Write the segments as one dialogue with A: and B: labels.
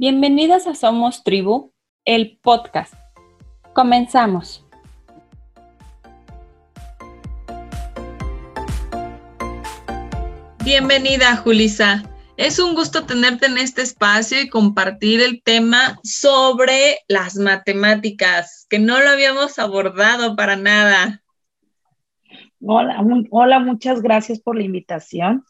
A: Bienvenidas a Somos Tribu, el podcast. Comenzamos.
B: Bienvenida, Julisa. Es un gusto tenerte en este espacio y compartir el tema sobre las matemáticas, que no lo habíamos abordado para nada.
C: Hola, hola, muchas gracias por la invitación.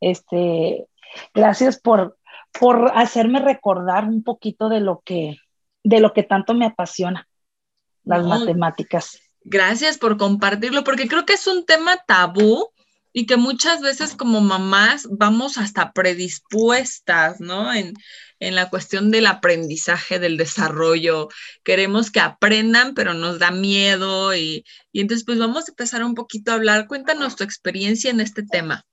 C: Este, gracias por por hacerme recordar un poquito de lo que, de lo que tanto me apasiona, las matemáticas.
B: Gracias por compartirlo, porque creo que es un tema tabú y que muchas veces como mamás vamos hasta predispuestas, ¿no? En, en, la cuestión del aprendizaje, del desarrollo. Queremos que aprendan, pero nos da miedo y, y entonces pues vamos a empezar un poquito a hablar. Cuéntanos tu experiencia en este tema.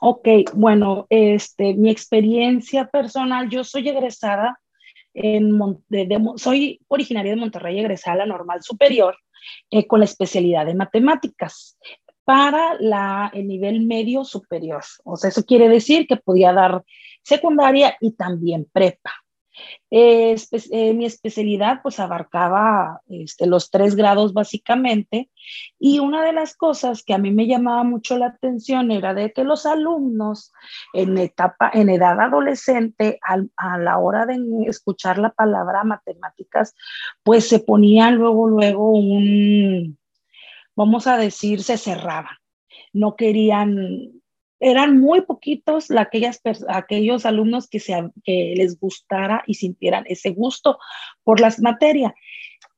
C: Ok, bueno, este, mi experiencia personal, yo soy egresada en, soy originaria de Monterrey, egresada a la normal superior eh, con la especialidad de matemáticas para la, el nivel medio superior. O sea, eso quiere decir que podía dar secundaria y también prepa. Eh, mi especialidad pues abarcaba este, los tres grados básicamente y una de las cosas que a mí me llamaba mucho la atención era de que los alumnos en etapa, en edad adolescente, a la hora de escuchar la palabra matemáticas, pues se ponían luego, luego un, vamos a decir, se cerraban. No querían eran muy poquitos aquellas, aquellos alumnos que, se, que les gustara y sintieran ese gusto por las materias.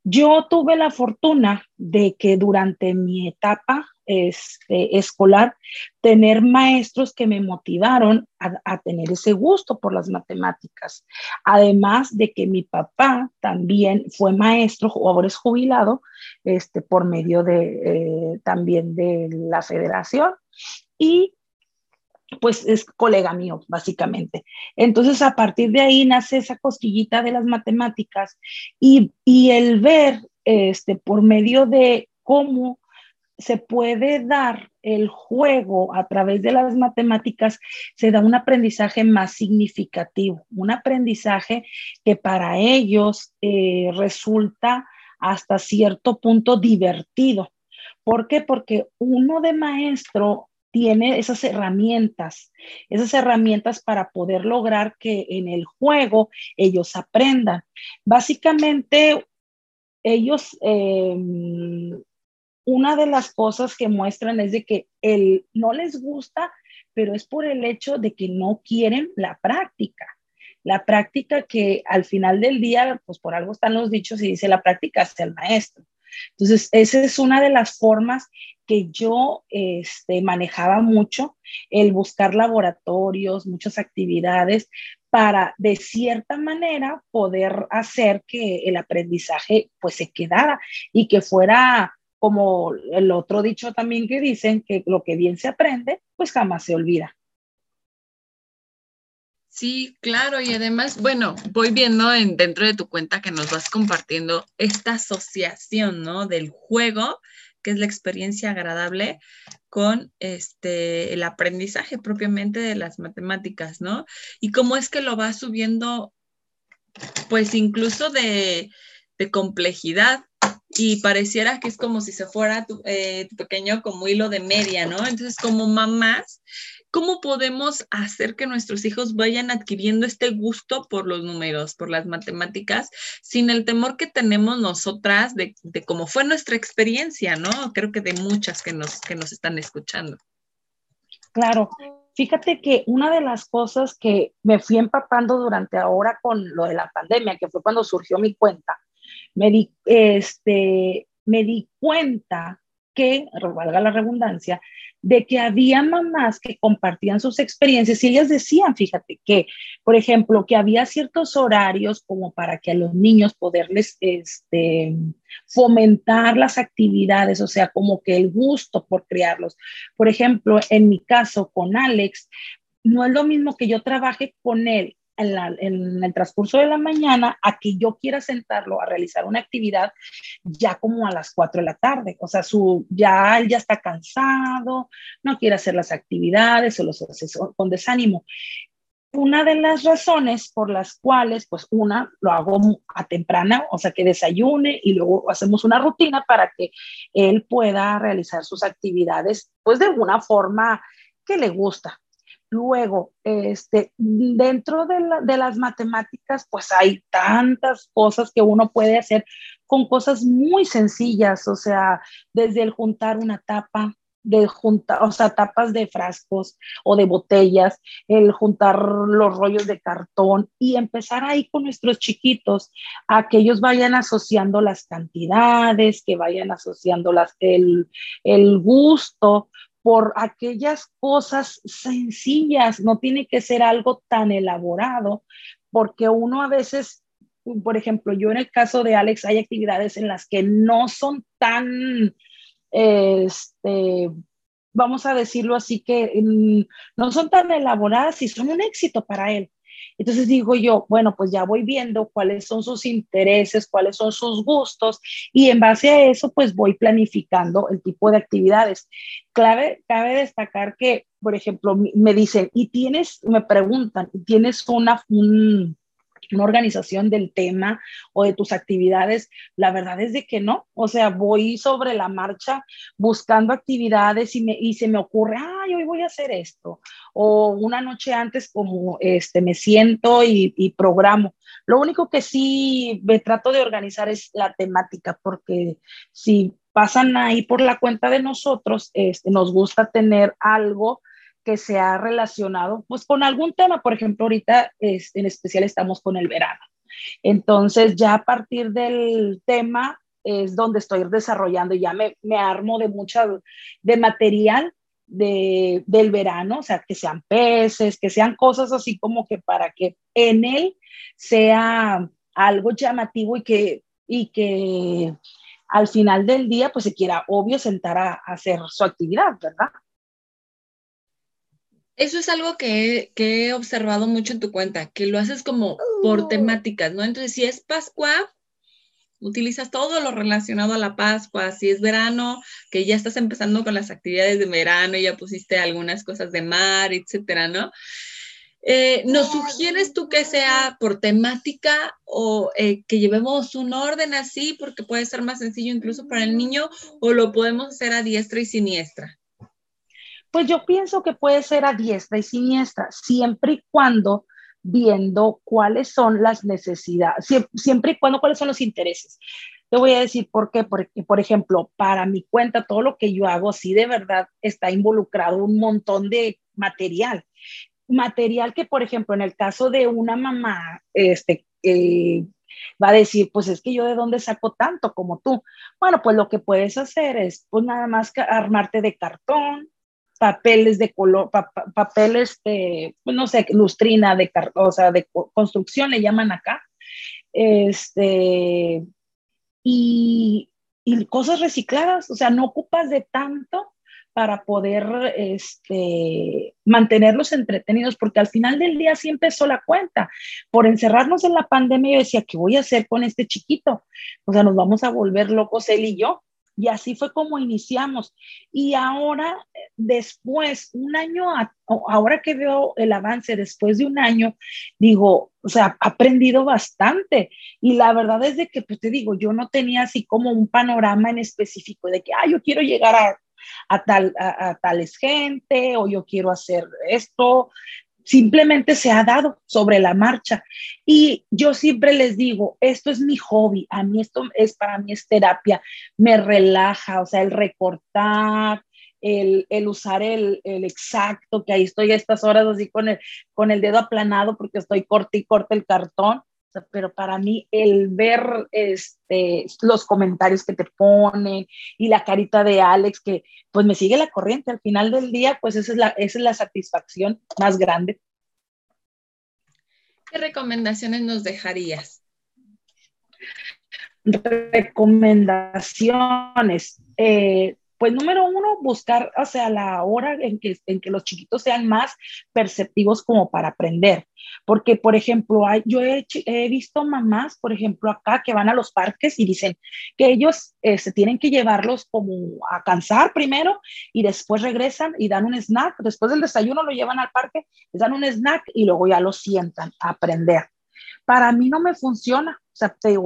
C: Yo tuve la fortuna de que durante mi etapa este, escolar, tener maestros que me motivaron a, tener ese gusto por las matemáticas. Además de que mi papá también fue maestro o ahora es jubilado este, por medio de, eh, también de la federación. Y pues es colega mío, básicamente. Entonces, a partir de ahí nace esa cosquillita de las matemáticas y, el ver este, por medio de cómo se puede dar el juego a través de las matemáticas, se da un aprendizaje más significativo, un aprendizaje que para ellos eh, resulta hasta cierto punto divertido. ¿Por qué? Porque uno de maestro tiene esas herramientas, esas herramientas para poder lograr que en el juego ellos aprendan. Básicamente, ellos, em, una de las cosas que muestran es de que el, no les gusta, pero es por el hecho de que no quieren la práctica. La práctica que al final del día, pues por algo están los dichos y dice la práctica es el maestro. Entonces, esa es una de las formas que yo este, manejaba mucho, el buscar laboratorios, muchas actividades para de cierta manera poder hacer que el aprendizaje pues se quedara y que fuera como el otro dicho también que dicen que lo que bien se aprende pues jamás se olvida.
B: Sí, claro, y además, bueno, voy viendo en, dentro de tu cuenta que nos vas compartiendo esta asociación, ¿no? Del juego, que es la experiencia agradable, con este, el aprendizaje propiamente de las matemáticas, ¿no? Y cómo es que lo vas subiendo, pues incluso de, complejidad, y pareciera que es como si se fuera tu, eh, tu, pequeño como hilo de media, ¿no? Entonces, como mamás, ¿Cómo podemos hacer que nuestros hijos vayan adquiriendo este gusto por los números, por las matemáticas, sin el temor que tenemos nosotras de, cómo fue nuestra experiencia, ¿no? Creo que de muchas que nos, que nos están escuchando.
C: Claro, Fíjate que una de las cosas que me fui empapando durante ahora con lo de la pandemia, que fue cuando surgió mi cuenta, me di, este, me di cuenta que, valga la redundancia, de que había mamás que compartían sus experiencias y ellas decían, fíjate que, por ejemplo, que había ciertos horarios como para que a los niños poderles este, fomentar las actividades, o sea, como que el gusto por criarlos. Por ejemplo, en mi caso con Alex, no es lo mismo que yo trabaje con él en, el transcurso de la mañana a que yo quiera sentarlo a realizar una actividad ya como a las 4 de la tarde. O sea, su, ya él ya está cansado, no quiere hacer las actividades, o los hace con desánimo. una de las razones por las cuales, pues una, lo hago a temprana, o sea, que desayune y luego hacemos una rutina para que él pueda realizar sus actividades, pues de una forma que le gusta. Luego, este, dentro de, de las matemáticas, pues hay tantas cosas que uno puede hacer con cosas muy sencillas, o sea, desde el juntar una tapa, de juntar, o sea, tapas de frascos o de botellas, el juntar los rollos de cartón y empezar ahí con nuestros chiquitos a que ellos vayan asociando las cantidades, que vayan asociando las, el, el gusto por aquellas cosas sencillas, no tiene que ser algo tan elaborado, porque uno a veces por ejemplo, yo en el caso de Alex hay actividades en las que no son tan este, vamos a decirlo así, que mm, no son tan elaboradas y son un éxito para él. Entonces digo yo, bueno, pues ya voy viendo cuáles son sus intereses, cuáles son sus gustos y en base a eso, pues voy planificando el tipo de actividades. Clave, cabe destacar que, por ejemplo, me dicen, y tienes, me preguntan, ¿tienes una, un, una organización del tema o de tus actividades, la verdad es de que no, o sea, voy sobre la marcha buscando actividades y, me, y se me ocurre, ay, hoy voy a hacer esto, o una noche antes como este, me siento y, programo. Lo único que sí me trato de organizar es la temática, porque si pasan ahí por la cuenta de nosotros, este, nos gusta tener algo que se ha relacionado pues con algún tema. Por ejemplo, ahorita es, en especial estamos con el verano. Entonces ya a partir del tema es donde estoy desarrollando, ya me, me armo de mucha, de material de, del verano, o sea, que sean peces, que sean cosas así como que para que en él sea algo llamativo y que, y que al final del día pues se quiera obvio sentar a hacer su actividad, ¿verdad?
B: Eso es algo que, he observado mucho en tu cuenta, que lo haces como por oh. temáticas, ¿no? Entonces, si es Pascua, utilizas todo lo relacionado a la Pascua. Si es verano, que ya estás empezando con las actividades de verano, ya pusiste algunas cosas de mar, etcétera, ¿no? Eh, ¿Nos sugieres tú que sea por temática o eh, que llevemos un orden así porque puede ser más sencillo incluso para el niño o lo podemos hacer a diestra y siniestra?
C: Pues yo pienso que puede ser a diestra y siniestra, siempre y cuando viendo cuáles son las necesidades, siempre y cuando cuáles son los intereses. Te voy a decir por qué, porque, por ejemplo, para mi cuenta, todo lo que yo hago, sí de verdad está involucrado un montón de material. Material que, por ejemplo, en el caso de una mamá, este, va a decir, pues es que yo de dónde saco tanto como tú. Bueno, pues lo que puedes hacer es, pues nada más armarte de cartón, papeles de color, papeles de, pues, no sé, lustrina, de, o sea, de construcción le llaman acá, este, y, y cosas recicladas, o sea, no ocupas de tanto para poder este, mantenerlos entretenidos, porque al final del día sí empezó la cuenta. Por encerrarnos en la pandemia, yo decía, ¿qué voy a hacer con este chiquito? O sea, nos vamos a volver locos él y yo. Y así fue como iniciamos. Y ahora, después, un año, ahora que veo el avance, después de un año, digo, o sea, he aprendido bastante. Y la verdad es de que, pues te digo, yo no tenía así como un panorama en específico de que, ah, yo quiero llegar a, a tal, a, tales gente o yo quiero hacer esto simplemente se ha dado sobre la marcha. Y yo siempre les digo, esto es mi hobby, a mí esto es para mí es terapia, me relaja, o sea, el recortar, el, usar el, exacto, que ahí estoy a estas horas así con el, con el dedo aplanado porque estoy corta y corta el cartón, pero para mí el ver este, los comentarios que te ponen y la carita de Alex que pues me sigue la corriente al final del día, pues esa es la, esa es la satisfacción más grande.
B: ¿Qué recomendaciones nos dejarías?
C: Recomendaciones. Eh, Pues número uno, buscar, o sea, la hora en que, en que los chiquitos sean más perceptivos como para aprender. Porque, por ejemplo, hay, yo he, he, visto mamás, por ejemplo, acá que van a los parques y dicen que ellos se este, tienen que llevarlos como a cansar primero y después regresan y dan un snack. Después del desayuno lo llevan al parque, les dan un snack y luego ya lo sientan a aprender. Para mí no me funciona. O sea, te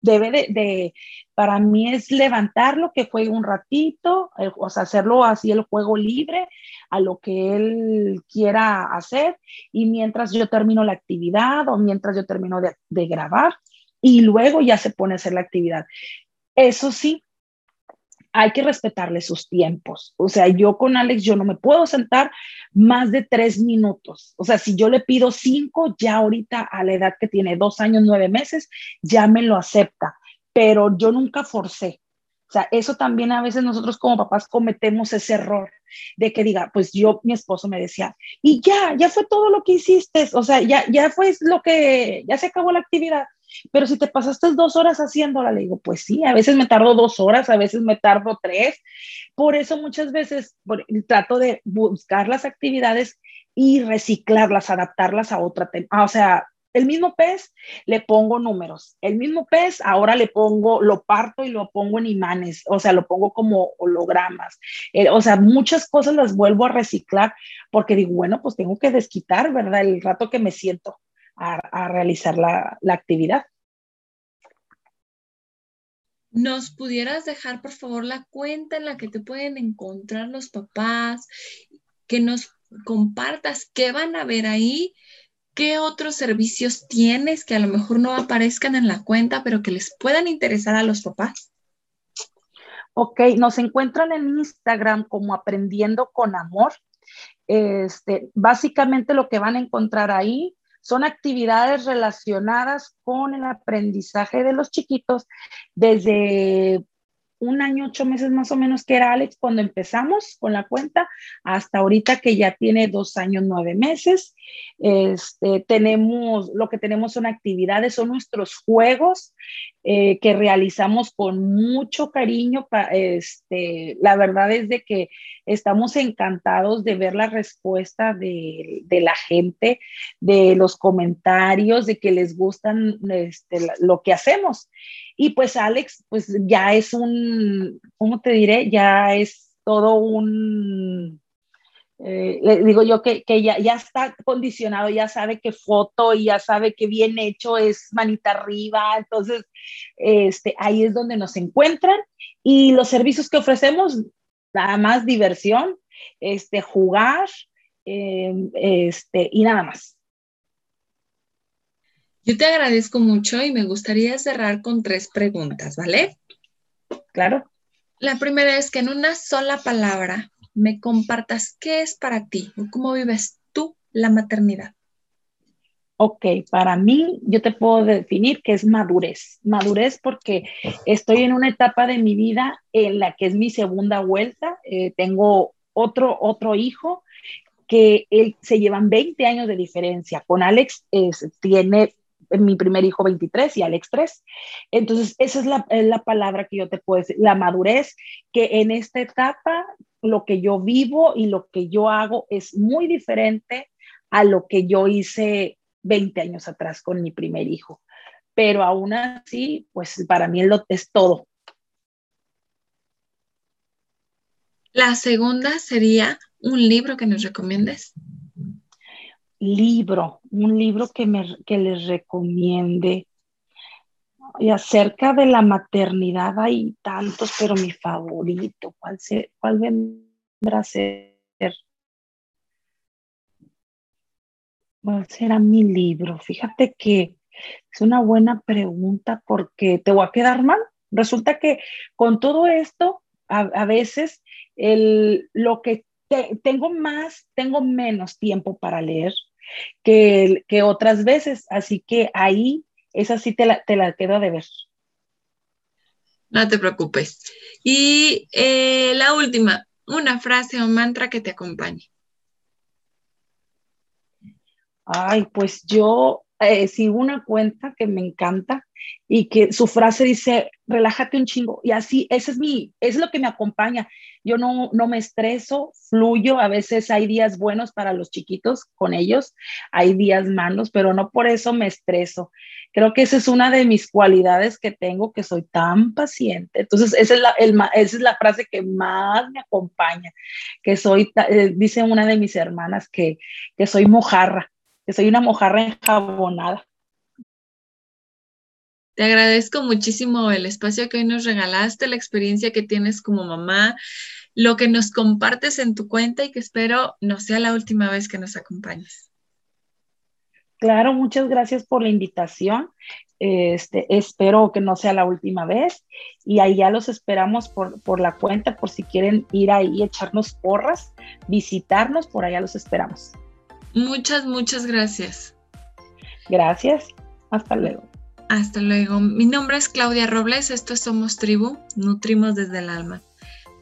C: debe de, para mí es levantarlo, que juegue un ratito, o sea, hacerlo así el juego libre a lo que él quiera hacer y mientras yo termino la actividad o mientras yo termino de, de grabar y luego ya se pone a hacer la actividad. Eso sí, hay que respetarle sus tiempos. O sea, yo con Alex, yo no me puedo sentar más de tres minutos. O sea, si yo le pido cinco, ya ahorita a la edad que tiene dos años, nueve meses, ya me lo acepta. Pero yo nunca forcé. O sea, eso también a veces nosotros como papás cometemos ese error de que diga, pues yo, mi esposo me decía, y ya, ya fue todo lo que hiciste, o sea, ya, ya fue lo que, ya se acabó la actividad. Pero si te pasaste dos horas haciéndola, le digo, pues sí, a veces me tardo dos horas, a veces me tardo tres. Por eso muchas veces trato de buscar las actividades y reciclarlas, adaptarlas a otra tema. O sea, el mismo pez le pongo números, el mismo pez ahora le pongo, lo parto y lo pongo en imanes, o sea, lo pongo como hologramas. Eh, o sea, muchas cosas las vuelvo a reciclar porque digo, bueno, pues tengo que desquitar, ¿verdad? El rato que me siento a, realizar la, la actividad.
B: ¿Nos pudieras dejar, por favor, la cuenta en la que te pueden encontrar los papás? Que nos compartas qué van a ver ahí, qué otros servicios tienes que a lo mejor no aparezcan en la cuenta, pero que les puedan interesar a los papás.
C: Ok, nos encuentran en Instagram como Aprendiendo con Amor. Este, básicamente lo que van a encontrar ahí son actividades relacionadas con el aprendizaje de los chiquitos desde un año, ocho meses más o menos, que era Alex cuando empezamos con la cuenta, hasta ahorita que ya tiene dos años, nueve meses. Este, tenemos, lo que tenemos son actividades, son nuestros juegos eh, que realizamos con mucho cariño. Este, la verdad es de que estamos encantados de ver la respuesta de, de la gente, de los comentarios, de que les gustan este, lo que hacemos. Y pues Alex, pues ya es un, ¿cómo te diré? Ya es todo un, eh, le digo yo que, que ya, ya, está condicionado, ya sabe que foto y ya sabe que bien hecho es manita arriba, entonces este, ahí es donde nos encuentran y los servicios que ofrecemos, nada más diversión, este, jugar eh, este, y nada más.
B: Yo te agradezco mucho y me gustaría cerrar con tres preguntas, ¿vale?
C: Claro.
B: La primera es que en una sola palabra me compartas qué es para ti o cómo vives tú la maternidad.
C: Ok, para mí yo te puedo definir que es madurez. Madurez porque estoy en una etapa de mi vida en la que es mi segunda vuelta. Eh, tengo otro, otro hijo que él se llevan 20 años de diferencia. Con Alex tiene mi primer hijo 23 y Alex 3. Entonces, esa es la, la, palabra que yo te puedo decir, la madurez, que en esta etapa lo que yo vivo y lo que yo hago es muy diferente a lo que yo hice 20 años atrás con mi primer hijo. Pero aún así, pues para mí es todo.
B: La segunda sería un libro que nos recomiendes
C: libro, un libro que, me, que les recomiende. Y acerca de la maternidad hay tantos, pero mi favorito, ¿cuál, se, cuál vendrá a ser? ¿Cuál será mi libro? Fíjate que es una buena pregunta porque te voy a quedar mal. Resulta que con todo esto, a, veces el, lo que tengo más, tengo menos tiempo para leer que, que otras veces, así que ahí esa sí te la, te la quedo de ver.
B: No te preocupes. Y eh, la última, una frase o mantra que te acompañe.
C: Ay, pues yo eh, sigo una cuenta que me encanta y que su frase dice, relájate un chingo. Y así, ese es mi, es lo que me acompaña. Yo no, no me estreso, fluyo. A veces hay días buenos para los chiquitos con ellos, hay días malos, pero no por eso me estreso. Creo que esa es una de mis cualidades que tengo, que soy tan paciente. Entonces, esa es la, esa es la frase que más me acompaña, que soy, eh, dice una de mis hermanas, que, que soy mojarra, que soy una mojarra enjabonada.
B: Te agradezco muchísimo el espacio que hoy nos regalaste, la experiencia que tienes como mamá, lo que nos compartes en tu cuenta y que espero no sea la última vez que nos acompañes.
C: Claro, muchas gracias por la invitación. Este, espero que no sea la última vez y ahí ya los esperamos por, por la cuenta, por si quieren ir ahí, echarnos porras, visitarnos, por allá los esperamos.
B: Muchas, muchas gracias.
C: Gracias. Hasta luego.
B: Hasta luego. Mi nombre es Claudia Robles, esto es Somos Tribu, Nutrimos desde el alma.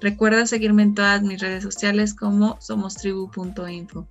B: Recuerda seguirme en todas mis redes sociales como somostribu.info.